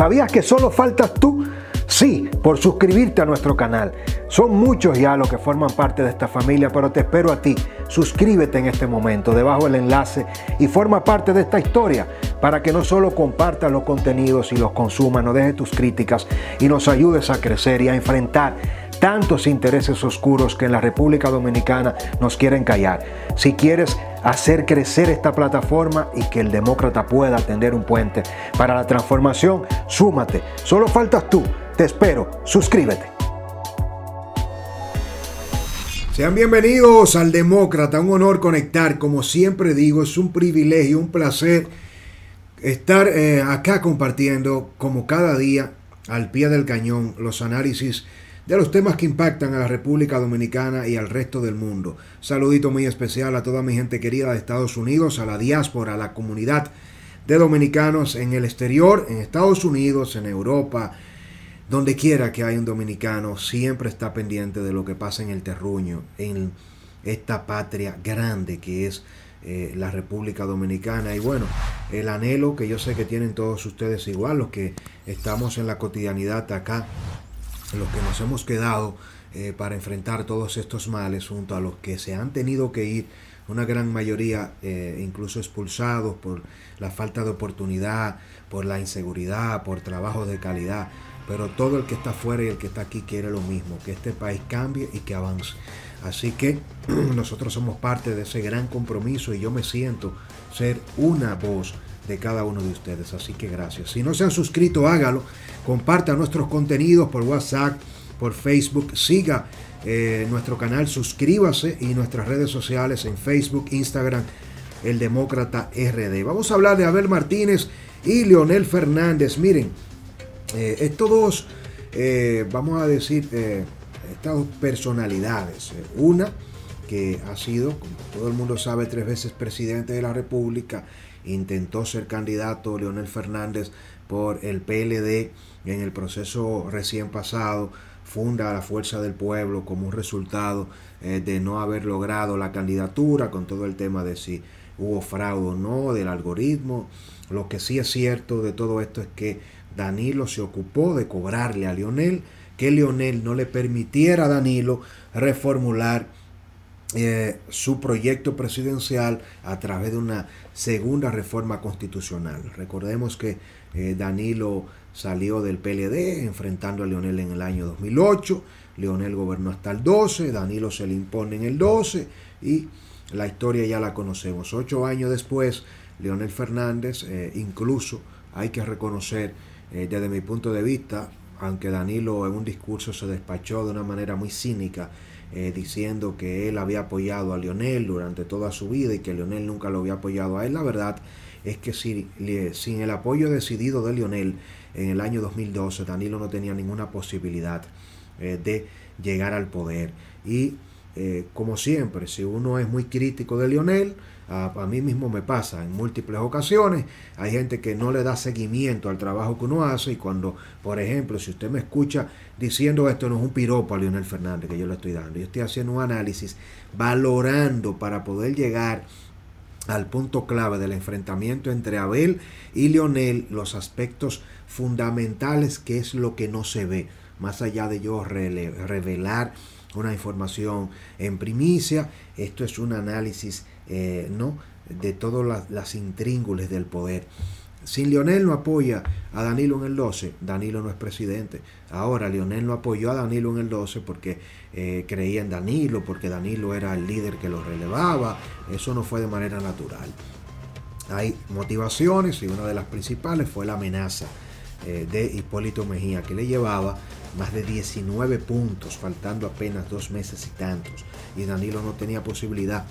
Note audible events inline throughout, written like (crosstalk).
¿Sabías que solo faltas tú? Sí, por suscribirte a nuestro canal. Son muchos ya los que forman parte de esta familia, pero te espero a ti. Suscríbete en este momento, debajo del enlace, y forma parte de esta historia para que no solo compartas los contenidos y los consumas, no dejes tus críticas y nos ayudes a crecer y a enfrentar tantos intereses oscuros que en la República Dominicana nos quieren callar. Si quieres hacer crecer esta plataforma y que el demócrata pueda tender un puente para la transformación, súmate. Solo faltas tú. Te espero. Suscríbete. Sean bienvenidos al Demócrata. Un honor conectar. Como siempre digo, es un privilegio, un placer estar eh, acá compartiendo como cada día al pie del cañón los análisis de los temas que impactan a la República Dominicana y al resto del mundo. Saludito muy especial a toda mi gente querida de Estados Unidos, a la diáspora, a la comunidad de dominicanos en el exterior, en Estados Unidos, en Europa, donde quiera que haya un dominicano, siempre está pendiente de lo que pasa en el terruño, en esta patria grande que es eh, la República Dominicana. Y bueno, el anhelo que yo sé que tienen todos ustedes igual, los que estamos en la cotidianidad acá los que nos hemos quedado eh, para enfrentar todos estos males, junto a los que se han tenido que ir, una gran mayoría eh, incluso expulsados por la falta de oportunidad, por la inseguridad, por trabajos de calidad. Pero todo el que está fuera y el que está aquí quiere lo mismo, que este país cambie y que avance. Así que (clears throat) nosotros somos parte de ese gran compromiso y yo me siento ser una voz de cada uno de ustedes. Así que gracias. Si no se han suscrito, hágalo. Comparta nuestros contenidos por WhatsApp, por Facebook. Siga eh, nuestro canal, suscríbase y nuestras redes sociales en Facebook, Instagram, El Demócrata RD. Vamos a hablar de Abel Martínez y Leonel Fernández. Miren, eh, estos dos, eh, vamos a decir, estas dos personalidades. Una que ha sido, como todo el mundo sabe, tres veces presidente de la República intentó ser candidato Leonel Fernández por el PLD en el proceso recién pasado, funda la Fuerza del Pueblo como un resultado eh, de no haber logrado la candidatura con todo el tema de si hubo fraude o no, del algoritmo. Lo que sí es cierto de todo esto es que Danilo se ocupó de cobrarle a Leonel, que Leonel no le permitiera a Danilo reformular eh, su proyecto presidencial a través de una segunda reforma constitucional. Recordemos que eh, Danilo salió del PLD enfrentando a Leonel en el año 2008, Leonel gobernó hasta el 12, Danilo se le impone en el 12 y la historia ya la conocemos. Ocho años después, Leonel Fernández, eh, incluso hay que reconocer desde mi punto de vista, aunque Danilo en un discurso se despachó de una manera muy cínica, eh, diciendo que él había apoyado a Lionel durante toda su vida y que Lionel nunca lo había apoyado a él. La verdad es que sin, el apoyo decidido de Lionel en el año 2012, Danilo no tenía ninguna posibilidad eh, de llegar al poder. Y eh, como siempre, si uno es muy crítico de Lionel, a, mí mismo me pasa en múltiples ocasiones. Hay gente que no le da seguimiento al trabajo que uno hace y cuando, por ejemplo, si usted me escucha diciendo esto no es un piropo a Leonel Fernández que yo le estoy dando, yo estoy haciendo un análisis valorando para poder llegar al punto clave del enfrentamiento entre Abel y Leonel, los aspectos fundamentales que es lo que no se ve, más allá de yo revelar una información en primicia, esto es un análisis eh, ¿no? de todas las, intríngules del poder. Si Lionel no apoya a Danilo en el 12, Danilo no es presidente. Ahora Lionel no apoyó a Danilo en el 12 porque eh, creía en Danilo, porque Danilo era el líder que lo relevaba. Eso no fue de manera natural. Hay motivaciones y una de las principales fue la amenaza eh, de Hipólito Mejía, que le llevaba más de 19 puntos, faltando apenas dos meses y tantos. Y Danilo no tenía posibilidad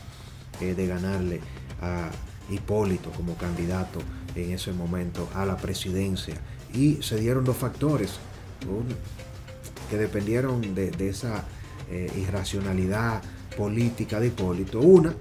eh, de ganarle a Hipólito como candidato en ese momento a la presidencia. Y se dieron dos factores que dependieron de, esa eh, irracionalidad política de Hipólito. Una,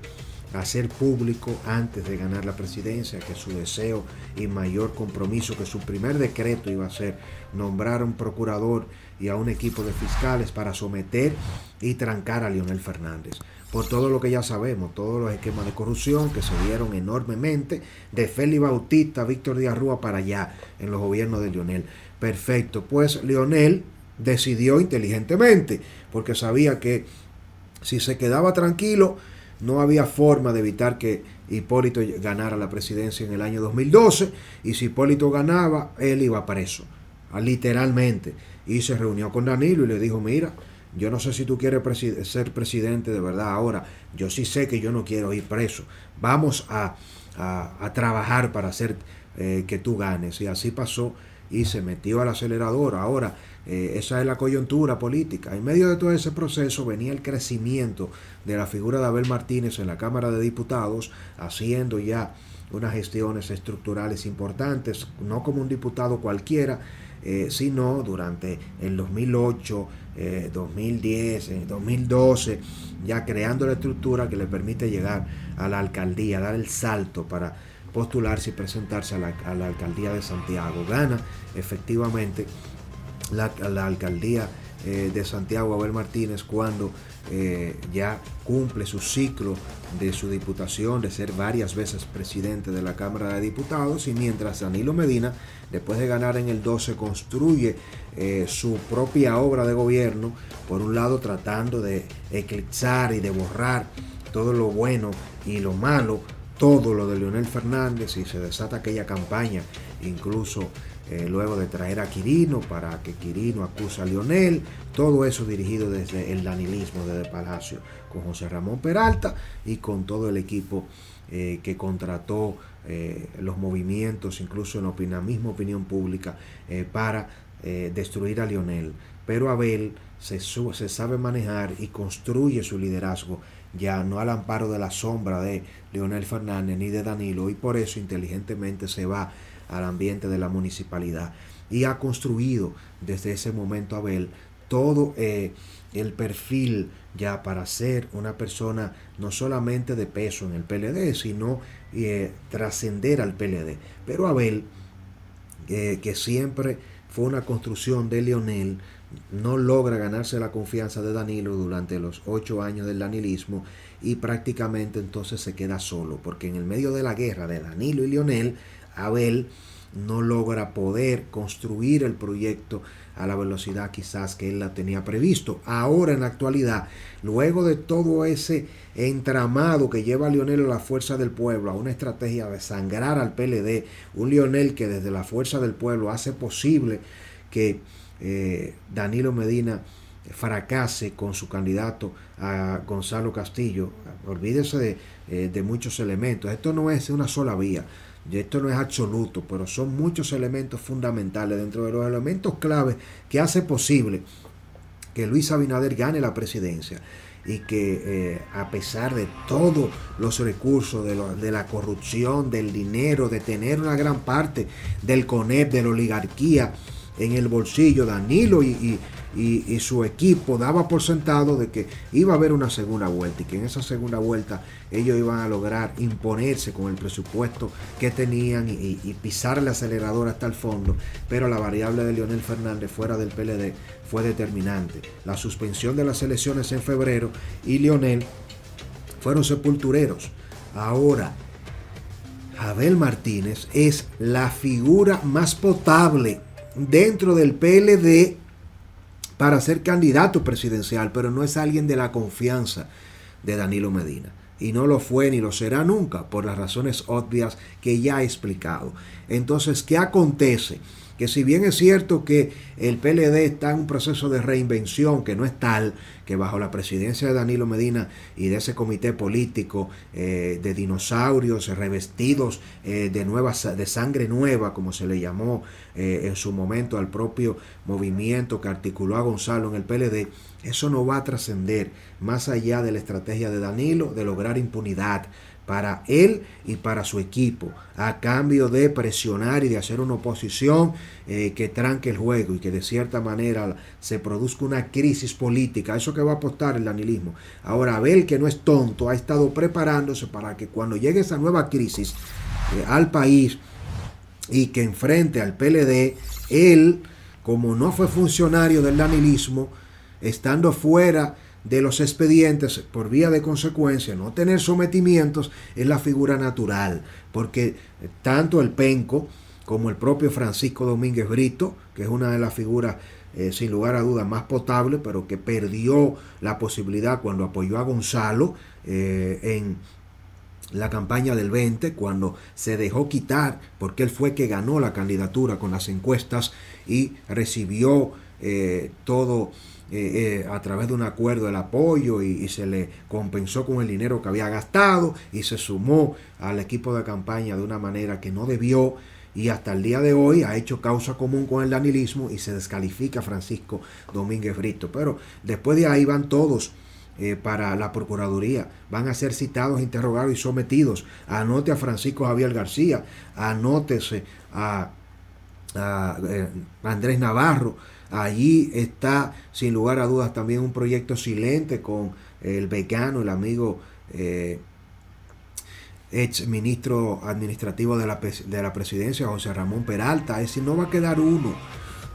hacer público antes de ganar la presidencia que su deseo y mayor compromiso, que su primer decreto iba a ser nombrar a un procurador y a un equipo de fiscales para someter y trancar a Leonel Fernández. Por todo lo que ya sabemos, todos los esquemas de corrupción que se dieron enormemente de Félix Bautista, Víctor Díaz Rúa para allá en los gobiernos de Leonel. Perfecto, pues Leonel decidió inteligentemente, porque sabía que si se quedaba tranquilo, no había forma de evitar que Hipólito ganara la presidencia en el año 2012 y si Hipólito ganaba, él iba preso, ah, literalmente. Y se reunió con Danilo y le dijo, mira, yo no sé si tú quieres ser presidente de verdad ahora, yo sí sé que yo no quiero ir preso. Vamos a, trabajar para hacer eh, que tú ganes. Y así pasó y se metió al acelerador. Ahora, eh, esa es la coyuntura política. En medio de todo ese proceso venía el crecimiento de la figura de Abel Martínez en la Cámara de Diputados, haciendo ya unas gestiones estructurales importantes, no como un diputado cualquiera, eh, sino durante el 2008, 2010, 2012, ya creando la estructura que le permite llegar a la alcaldía, dar el salto para postularse y presentarse a la, la alcaldía de Santiago. Gana efectivamente la, alcaldía eh, de Santiago Abel Martínez cuando eh, ya cumple su ciclo de su diputación, de ser varias veces presidente de la Cámara de Diputados, y mientras Danilo Medina, después de ganar en el 12, construye eh, su propia obra de gobierno, por un lado tratando de eclipsar y de borrar todo lo bueno y lo malo, todo lo de Leonel Fernández, y se desata aquella campaña, incluso eh, luego de traer a Quirino para que Quirino acuse a Lionel, todo eso dirigido desde el danilismo desde Palacio, con José Ramón Peralta y con todo el equipo eh, que contrató eh, los movimientos, incluso en la misma opinión pública, para destruir a Lionel. Pero Abel se, se sabe manejar y construye su liderazgo ya no al amparo de la sombra de Leonel Fernández ni de Danilo y por eso inteligentemente se va al ambiente de la municipalidad y ha construido desde ese momento Abel todo eh, el perfil ya para ser una persona no solamente de peso en el PLD, sino eh, trascender al PLD. Pero Abel, eh, que siempre fue una construcción de Leonel, no logra ganarse la confianza de Danilo durante los ocho años del danilismo y prácticamente entonces se queda solo, porque en el medio de la guerra de Danilo y Leonel, Abel no logra poder construir el proyecto a la velocidad quizás que él la tenía previsto. Ahora en la actualidad, luego de todo ese entramado que lleva a Lionel a la fuerza del pueblo, a una estrategia de sangrar al PLD, un Lionel que desde la fuerza del pueblo hace posible que eh, Danilo Medina fracase con su candidato a Gonzalo Castillo. Olvídese de, eh, de muchos elementos. Esto no es una sola vía. Esto no es absoluto, pero son muchos elementos fundamentales dentro de los elementos claves que hace posible que Luis Abinader gane la presidencia y que eh, a pesar de todos los recursos, de, la corrupción, del dinero, de tener una gran parte del CONEP, de la oligarquía en el bolsillo, Danilo y, y, su equipo daba por sentado de que iba a haber una segunda vuelta y que en esa segunda vuelta ellos iban a lograr imponerse con el presupuesto que tenían y, pisar el acelerador hasta el fondo, pero la variable de Leonel Fernández fuera del PLD fue determinante. La suspensión de las elecciones en febrero y Leonel fueron sepultureros. Ahora, Abel Martínez es la figura más potable dentro del PLD para ser candidato presidencial, pero no es alguien de la confianza de Danilo Medina. Y no lo fue ni lo será nunca, por las razones obvias que ya he explicado. Entonces, ¿qué acontece? Que si bien es cierto que el PLD está en un proceso de reinvención, que no es tal, que bajo la presidencia de Danilo Medina y de ese comité político eh, de dinosaurios revestidos eh, de, nuevas, de sangre nueva, como se le llamó eh, en su momento al propio movimiento que articuló a Gonzalo en el PLD, eso no va a trascender más allá de la estrategia de Danilo de lograr impunidad para él y para su equipo, a cambio de presionar y de hacer una oposición eh, que tranque el juego y que de cierta manera se produzca una crisis política. Eso que va a apostar el danilismo. Ahora, Abel, que no es tonto, ha estado preparándose para que cuando llegue esa nueva crisis eh, al país y que enfrente al PLD, él, como no fue funcionario del danilismo, estando fuera de los expedientes por vía de consecuencia, no tener sometimientos es la figura natural, porque tanto el penco como el propio Francisco Domínguez Brito, que es una de las figuras eh, sin lugar a dudas más potable, pero que perdió la posibilidad cuando apoyó a Gonzalo eh, en la campaña del 20, cuando se dejó quitar, porque él fue que ganó la candidatura con las encuestas y recibió eh, todo eh, eh, a través de un acuerdo el apoyo y, se le compensó con el dinero que había gastado y se sumó al equipo de campaña de una manera que no debió y hasta el día de hoy ha hecho causa común con el danilismo y se descalifica a Francisco Domínguez Brito. Pero después de ahí van todos eh, para la Procuraduría, van a ser citados, interrogados y sometidos. Anote a Francisco Javier García, anótese a, a Andrés Navarro Allí está, sin lugar a dudas, también un proyecto silente con el vegano, el amigo eh, ex ministro administrativo de la, de la presidencia, José Ramón Peralta. Es decir, no va a quedar uno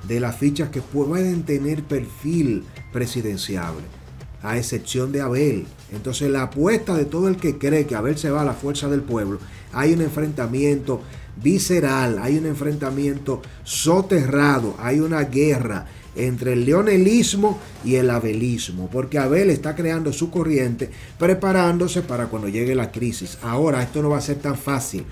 de las fichas que pueden tener perfil presidenciable, a excepción de Abel. Entonces la apuesta de todo el que cree que Abel se va a la fuerza del pueblo, hay un enfrentamiento visceral, hay un enfrentamiento soterrado, hay una guerra entre el leonelismo y el abelismo, porque Abel está creando su corriente, preparándose para cuando llegue la crisis. Ahora, esto no va a ser tan fácil,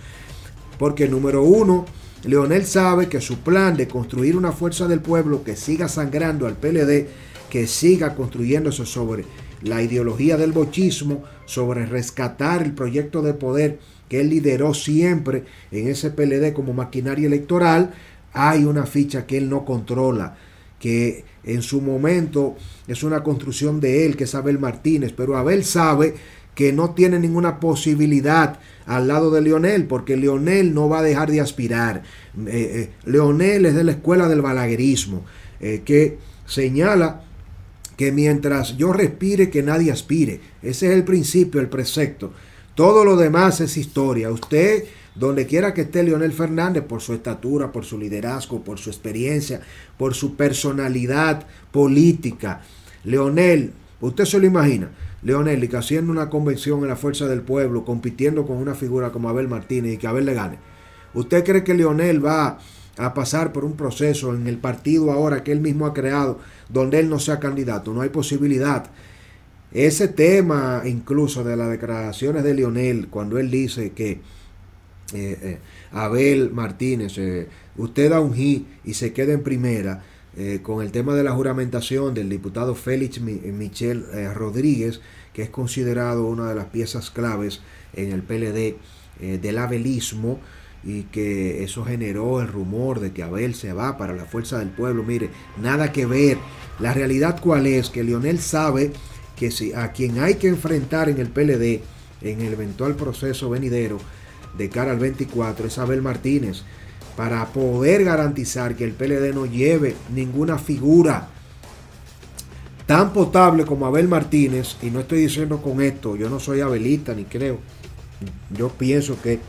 porque número uno, Leonel sabe que su plan de construir una fuerza del pueblo que siga sangrando al PLD, que siga construyéndose sobre la ideología del bochismo, sobre rescatar el proyecto de poder que él lideró siempre en ese PLD como maquinaria electoral, hay una ficha que él no controla, que en su momento es una construcción de él, que es Abel Martínez, pero Abel sabe que no tiene ninguna posibilidad al lado de Leonel, porque Leonel no va a dejar de aspirar. Eh, eh, Leonel es de la escuela del balaguerismo, eh, que señala que mientras yo respire, que nadie aspire. Ese es el principio, el precepto. Todo lo demás es historia. Usted, donde quiera que esté Leonel Fernández, por su estatura, por su liderazgo, por su experiencia, por su personalidad política. Leonel, usted se lo imagina. Leonel, que haciendo una convención en la Fuerza del Pueblo, compitiendo con una figura como Abel Martínez y que Abel le gane. ¿Usted cree que Leonel va a pasar por un proceso en el partido ahora que él mismo ha creado, donde él no sea candidato? No hay posibilidad. Ese tema incluso de las declaraciones de Lionel, cuando él dice que eh, eh, Abel Martínez, eh, usted da un G y se queda en primera, con el tema de la juramentación del diputado Félix Michel Rodríguez, que es considerado una de las piezas claves en el PLD del abelismo, y que eso generó el rumor de que Abel se va para la fuerza del pueblo. Mire, nada que ver. La realidad cuál es, que Lionel sabe que si a quien hay que enfrentar en el PLD en el eventual proceso venidero de cara al 24 es Abel Martínez para poder garantizar que el PLD no lleve ninguna figura tan potable como Abel Martínez, y no estoy diciendo con esto, yo no soy abelista ni creo, yo pienso que,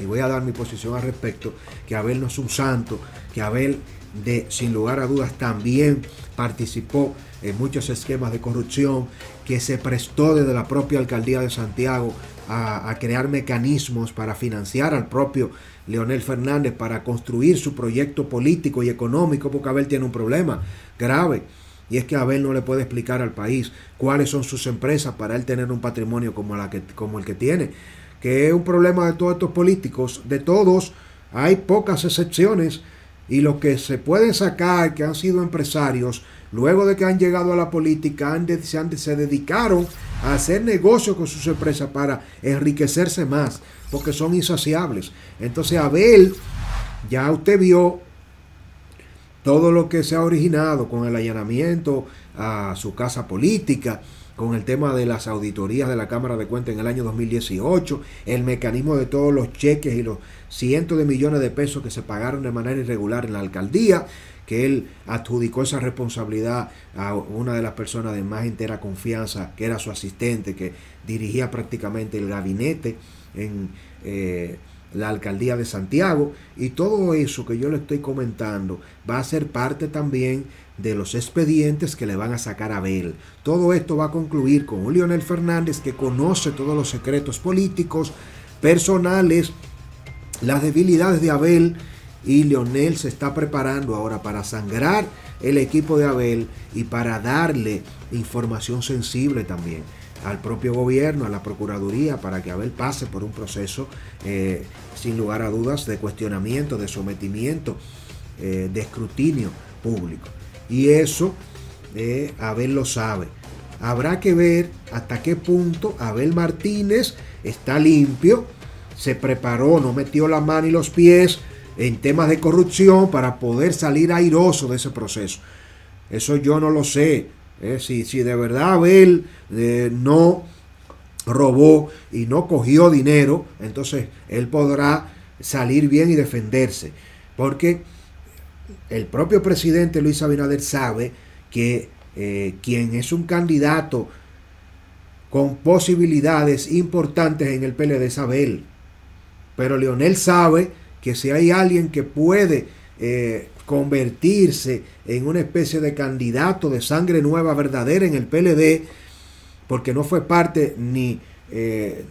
y voy a dar mi posición al respecto, que Abel no es un santo, que Abel de, sin lugar a dudas también participó en muchos esquemas de corrupción, que se prestó desde la propia alcaldía de Santiago a, crear mecanismos para financiar al propio Leonel Fernández para construir su proyecto político y económico, porque Abel tiene un problema grave. Y es que Abel no le puede explicar al país cuáles son sus empresas para él tener un patrimonio como, la que, como el que tiene. Que es un problema de todos estos políticos, de todos. Hay pocas excepciones. Y los que se pueden sacar, que han sido empresarios, luego de que han llegado a la política, se, se dedicaron a hacer negocios con sus empresas para enriquecerse más, porque son insaciables. Entonces, Abel, ya usted vio todo lo que se ha originado con el allanamiento a su casa política, con el tema de las auditorías de la Cámara de Cuentas en el año 2018, el mecanismo de todos los cheques y los cientos de millones de pesos que se pagaron de manera irregular en la alcaldía, que él adjudicó esa responsabilidad a una de las personas de más entera confianza, que era su asistente, que dirigía prácticamente el gabinete en eh, la alcaldía de Santiago. Y todo eso que yo le estoy comentando va a ser parte también de los expedientes que le van a sacar a Abel. Todo esto va a concluir con un Leonel Fernández que conoce todos los secretos políticos, personales, las debilidades de Abel y Leonel se está preparando ahora para sangrar el equipo de Abel y para darle información sensible también al propio gobierno, a la Procuraduría, para que Abel pase por un proceso eh, sin lugar a dudas de cuestionamiento, de sometimiento, eh, de escrutinio público. Y eso eh, Abel lo sabe. Habrá que ver hasta qué punto Abel Martínez está limpio, se preparó, no metió la mano y los pies en temas de corrupción para poder salir airoso de ese proceso. Eso yo no lo sé. ¿eh? Si, si, de verdad Abel eh, no robó y no cogió dinero, entonces él podrá salir bien y defenderse. Porque el propio presidente Luis Abinader sabe que eh, quien es un candidato con posibilidades importantes en el PLD es Abel. Pero Leonel sabe que si hay alguien que puede eh, convertirse en una especie de candidato de sangre nueva verdadera en el PLD, porque no fue parte ni eh,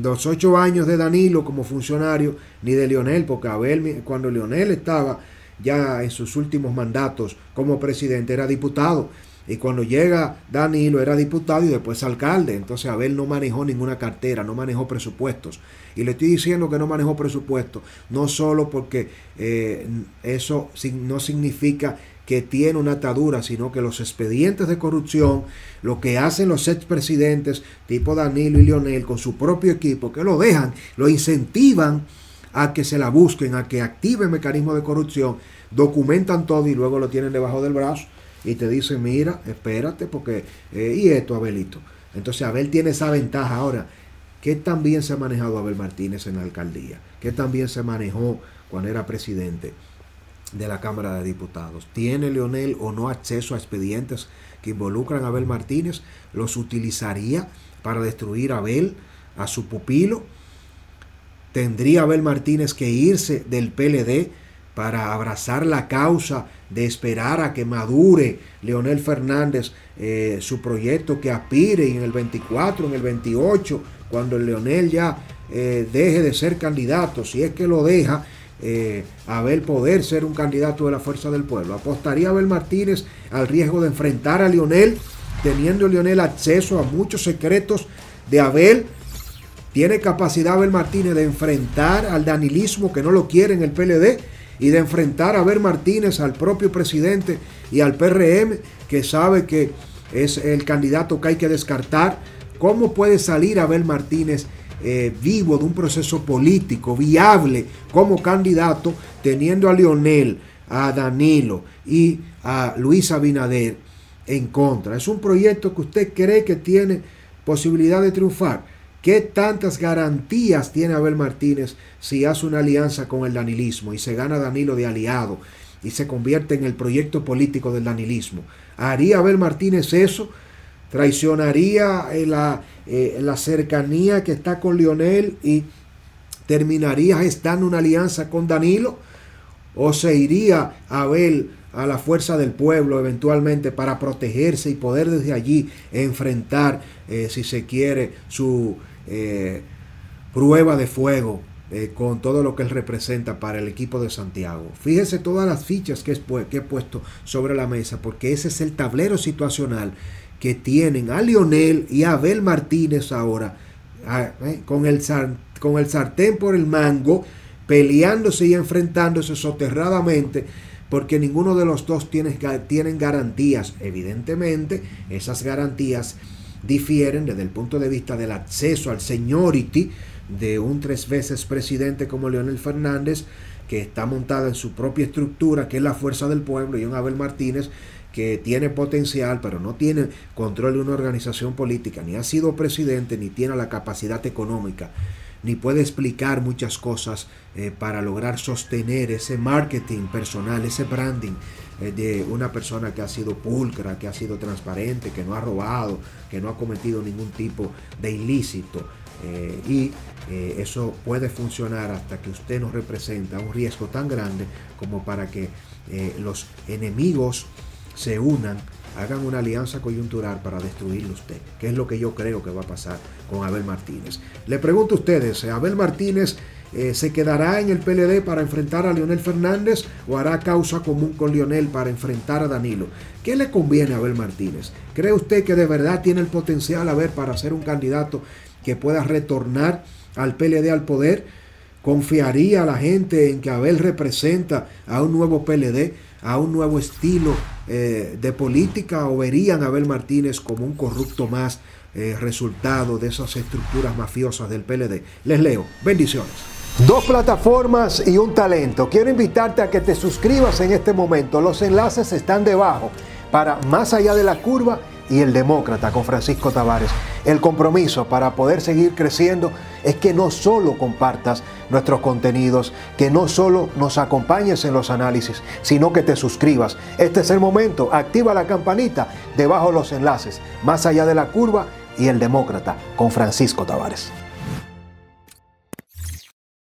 los ocho años de Danilo como funcionario, ni de Leonel, porque Abel, cuando Leonel estaba ya en sus últimos mandatos como presidente, era diputado. Y cuando llega Danilo era diputado y después alcalde. Entonces Abel no manejó ninguna cartera, no manejó presupuestos. Y le estoy diciendo que no manejó presupuestos, no solo porque eh, eso no significa que tiene una atadura, sino que los expedientes de corrupción, lo que hacen los expresidentes tipo Danilo y Lionel con su propio equipo, que lo dejan, lo incentivan a que se la busquen, a que activen mecanismos de corrupción, documentan todo y luego lo tienen debajo del brazo y te dicen, mira, espérate, porque, eh, y esto, Abelito. Entonces Abel tiene esa ventaja. Ahora, ¿qué tan bien se ha manejado Abel Martínez en la alcaldía? ¿Qué tan bien se manejó cuando era presidente de la Cámara de Diputados? ¿Tiene Leonel o no acceso a expedientes que involucran a Abel Martínez? ¿Los utilizaría para destruir a Abel, a su pupilo? ¿Tendría Abel Martínez que irse del PLD para abrazar la causa de esperar a que madure Leonel Fernández eh, su proyecto que aspire en el 24, en el 28, cuando el Leonel ya eh, deje de ser candidato, si es que lo deja, eh, Abel poder ser un candidato de la fuerza del pueblo. ¿Apostaría Abel Martínez al riesgo de enfrentar a Leonel, teniendo Leonel acceso a muchos secretos de Abel? ¿Tiene capacidad Abel Martínez de enfrentar al danilismo que no lo quiere en el PLD? y de enfrentar a Abel Martínez, al propio presidente y al PRM, que sabe que es el candidato que hay que descartar. ¿Cómo puede salir Abel Martínez eh, vivo de un proceso político viable como candidato, teniendo a Lionel, a Danilo y a Luis Abinader en contra? Es un proyecto que usted cree que tiene posibilidad de triunfar. ¿Qué tantas garantías tiene Abel Martínez si hace una alianza con el danilismo y se gana Danilo de aliado y se convierte en el proyecto político del danilismo? ¿Haría Abel Martínez eso? ¿Traicionaría eh, la, eh, la cercanía que está con Lionel y terminaría gestando una alianza con Danilo? ¿O se iría Abel a la fuerza del pueblo eventualmente para protegerse y poder desde allí enfrentar, eh, si se quiere, su eh, prueba de fuego eh, con todo lo que él representa para el equipo de Santiago. Fíjese todas las fichas que, que he puesto sobre la mesa, porque ese es el tablero situacional que tienen a Lionel y a Abel Martínez ahora, eh, con, el, con el sartén por el mango, peleándose y enfrentándose soterradamente porque ninguno de los dos tiene, tienen garantías. Evidentemente, esas garantías difieren desde el punto de vista del acceso al seniority de un tres veces presidente como Leonel Fernández, que está montada en su propia estructura, que es la fuerza del pueblo, y un Abel Martínez, que tiene potencial, pero no tiene control de una organización política, ni ha sido presidente, ni tiene la capacidad económica, ni puede explicar muchas cosas eh, para lograr sostener ese marketing personal, ese branding de una persona que ha sido pulcra, que ha sido transparente, que no ha robado, que no ha cometido ningún tipo de ilícito. Eh, y eso puede funcionar hasta que usted nos representa un riesgo tan grande como para que los enemigos se unan, hagan una alianza coyuntural para destruirlo usted, que es lo que yo creo que va a pasar con Abel Martínez. Le pregunto a ustedes, ¿Abel Martínez eh, se quedará en el PLD para enfrentar a Leonel Fernández o hará causa común con Leonel para enfrentar a Danilo? ¿Qué le conviene a Abel Martínez? ¿Cree usted que de verdad tiene el potencial a ver para ser un candidato que pueda retornar al PLD al poder? ¿Confiaría la gente en que Abel representa a un nuevo PLD? a un nuevo estilo eh, de política o verían a Abel Martínez como un corrupto más eh, resultado de esas estructuras mafiosas del PLD. Les leo. Bendiciones. Dos plataformas y un talento. Quiero invitarte a que te suscribas en este momento. Los enlaces están debajo para Más allá de la curva y el demócrata con Francisco Tavares. El compromiso para poder seguir creciendo es que no solo compartas nuestros contenidos, que no solo nos acompañes en los análisis, sino que te suscribas. Este es el momento, activa la campanita debajo de los enlaces, más allá de la curva y el demócrata con Francisco Tavares.